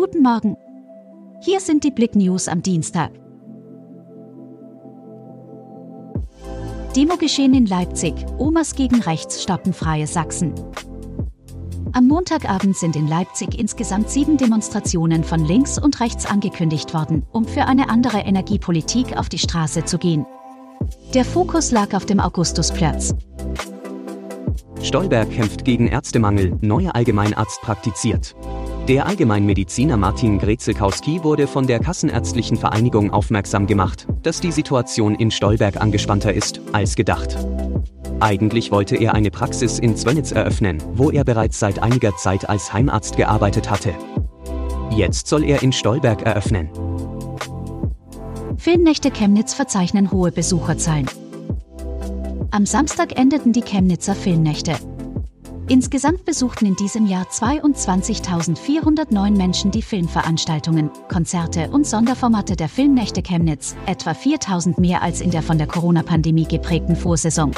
Guten Morgen. Hier sind die Blick News am Dienstag. Demogeschehen in Leipzig. Omas gegen rechts stoppen freie Sachsen. Am Montagabend sind in Leipzig insgesamt sieben Demonstrationen von links und rechts angekündigt worden, um für eine andere Energiepolitik auf die Straße zu gehen. Der Fokus lag auf dem Augustusplatz. Stolberg kämpft gegen Ärztemangel, neuer Allgemeinarzt praktiziert. Der Allgemeinmediziner Martin Grezelkowski wurde von der Kassenärztlichen Vereinigung aufmerksam gemacht, dass die Situation in Stolberg angespannter ist als gedacht. Eigentlich wollte er eine Praxis in Zwönitz eröffnen, wo er bereits seit einiger Zeit als Heimarzt gearbeitet hatte. Jetzt soll er in Stolberg eröffnen. Filmnächte Chemnitz verzeichnen hohe Besucherzahlen. Am Samstag endeten die Chemnitzer Filmnächte. Insgesamt besuchten in diesem Jahr 22.409 Menschen die Filmveranstaltungen, Konzerte und Sonderformate der Filmnächte Chemnitz, etwa 4.000 mehr als in der von der Corona-Pandemie geprägten Vorsaison.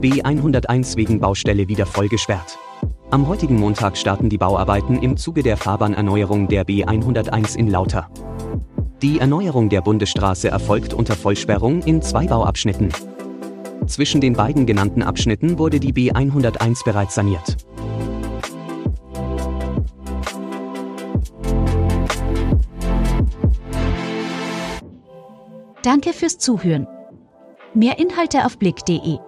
B101 wegen Baustelle wieder voll gesperrt. Am heutigen Montag starten die Bauarbeiten im Zuge der Fahrbahnerneuerung der B101 in Lauter. Die Erneuerung der Bundesstraße erfolgt unter Vollsperrung in zwei Bauabschnitten. Zwischen den beiden genannten Abschnitten wurde die B101 bereits saniert. Danke fürs Zuhören. Mehr Inhalte auf blick.de